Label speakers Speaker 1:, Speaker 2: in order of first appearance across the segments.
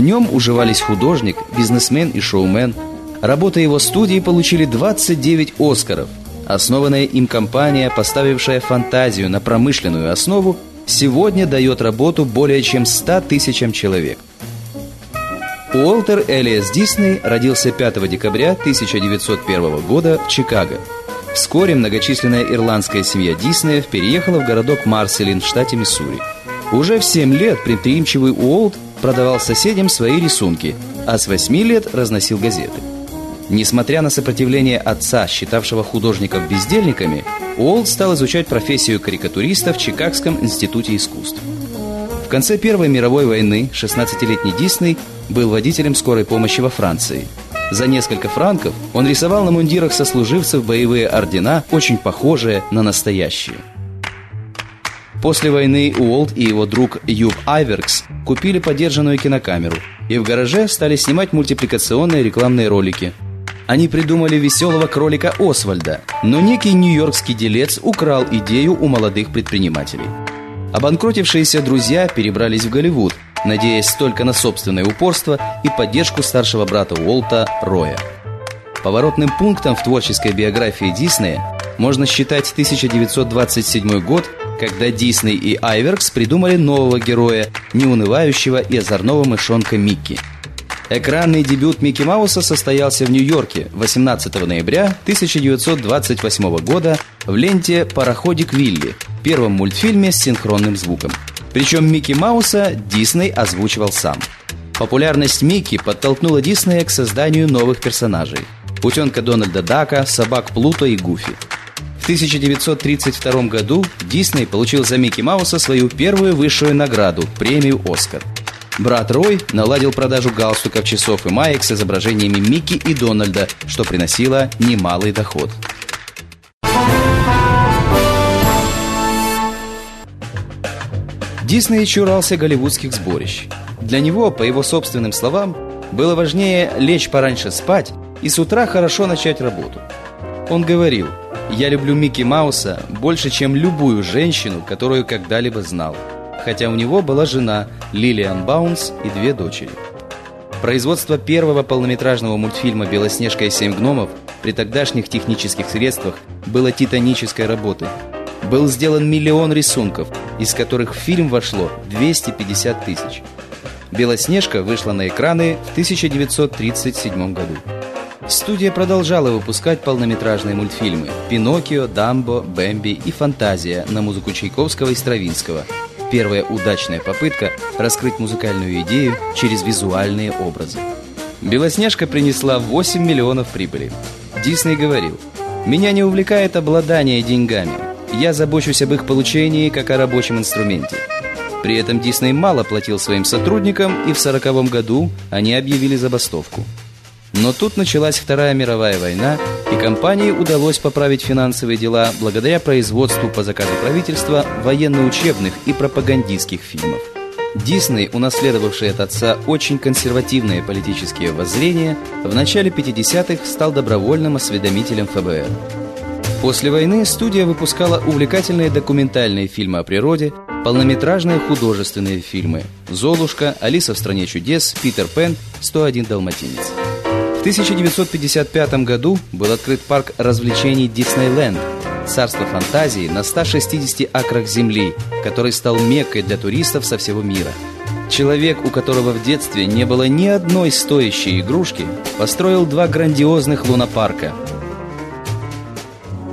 Speaker 1: В нем уживались художник, бизнесмен и шоумен. Работы его студии получили 29 «Оскаров». Основанная им компания, поставившая фантазию на промышленную основу, сегодня дает работу более чем 100 тысячам человек. Уолтер Элиас Дисней родился 5 декабря 1901 года в Чикаго. Вскоре многочисленная ирландская семья Диснеев переехала в городок Марселин в штате Миссури. Уже в 7 лет предприимчивый Уолт продавал соседям свои рисунки, а с 8 лет разносил газеты. Несмотря на сопротивление отца, считавшего художников бездельниками, Уолт стал изучать профессию карикатуриста в Чикагском институте искусств. В конце Первой мировой войны 16-летний Дисней был водителем скорой помощи во Франции. За несколько франков он рисовал на мундирах сослуживцев боевые ордена, очень похожие на настоящие. После войны Уолт и его друг Юб Айверкс купили подержанную кинокамеру и в гараже стали снимать мультипликационные рекламные ролики. Они придумали веселого кролика Освальда, но некий нью-йоркский делец украл идею у молодых предпринимателей. Обанкротившиеся друзья перебрались в Голливуд – надеясь только на собственное упорство и поддержку старшего брата Уолта Роя. Поворотным пунктом в творческой биографии Диснея можно считать 1927 год, когда Дисней и Айверкс придумали нового героя, неунывающего и озорного мышонка Микки. Экранный дебют Микки Мауса состоялся в Нью-Йорке 18 ноября 1928 года в ленте «Пароходик Вилли», первом мультфильме с синхронным звуком – причем Микки Мауса Дисней озвучивал сам. Популярность Микки подтолкнула Диснея к созданию новых персонажей. Утенка Дональда Дака, собак Плуто и Гуфи. В 1932 году Дисней получил за Микки Мауса свою первую высшую награду – премию «Оскар». Брат Рой наладил продажу галстуков, часов и маек с изображениями Микки и Дональда, что приносило немалый доход. Дисней чурался голливудских сборищ. Для него, по его собственным словам, было важнее лечь пораньше спать и с утра хорошо начать работу. Он говорил, «Я люблю Микки Мауса больше, чем любую женщину, которую когда-либо знал». Хотя у него была жена Лилиан Баунс и две дочери. Производство первого полнометражного мультфильма «Белоснежка и семь гномов» при тогдашних технических средствах было титанической работой – был сделан миллион рисунков, из которых в фильм вошло 250 тысяч. «Белоснежка» вышла на экраны в 1937 году. Студия продолжала выпускать полнометражные мультфильмы «Пиноккио», «Дамбо», «Бэмби» и «Фантазия» на музыку Чайковского и Стравинского. Первая удачная попытка раскрыть музыкальную идею через визуальные образы. «Белоснежка» принесла 8 миллионов прибыли. Дисней говорил, «Меня не увлекает обладание деньгами. Я забочусь об их получении как о рабочем инструменте. При этом Дисней мало платил своим сотрудникам, и в сороковом году они объявили забастовку. Но тут началась Вторая мировая война, и компании удалось поправить финансовые дела благодаря производству по заказу правительства военно-учебных и пропагандистских фильмов. Дисней, унаследовавший от отца очень консервативные политические воззрения, в начале 50-х стал добровольным осведомителем ФБР. После войны студия выпускала увлекательные документальные фильмы о природе, полнометражные художественные фильмы «Золушка», «Алиса в стране чудес», «Питер Пен», «101 далматинец». В 1955 году был открыт парк развлечений Диснейленд, царство фантазии на 160 акрах земли, который стал меккой для туристов со всего мира. Человек, у которого в детстве не было ни одной стоящей игрушки, построил два грандиозных лунопарка –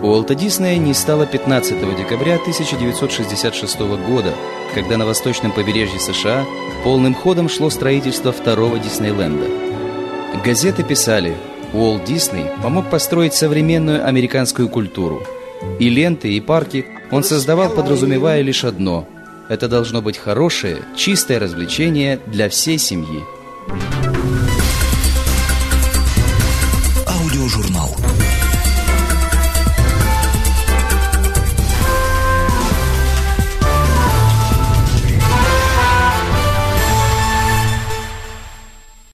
Speaker 1: Уолта Диснея не стало 15 декабря 1966 года, когда на восточном побережье США полным ходом шло строительство второго Диснейленда. Газеты писали, Уолт Дисней помог построить современную американскую культуру. И ленты, и парки он создавал, подразумевая лишь одно – это должно быть хорошее, чистое развлечение для всей семьи –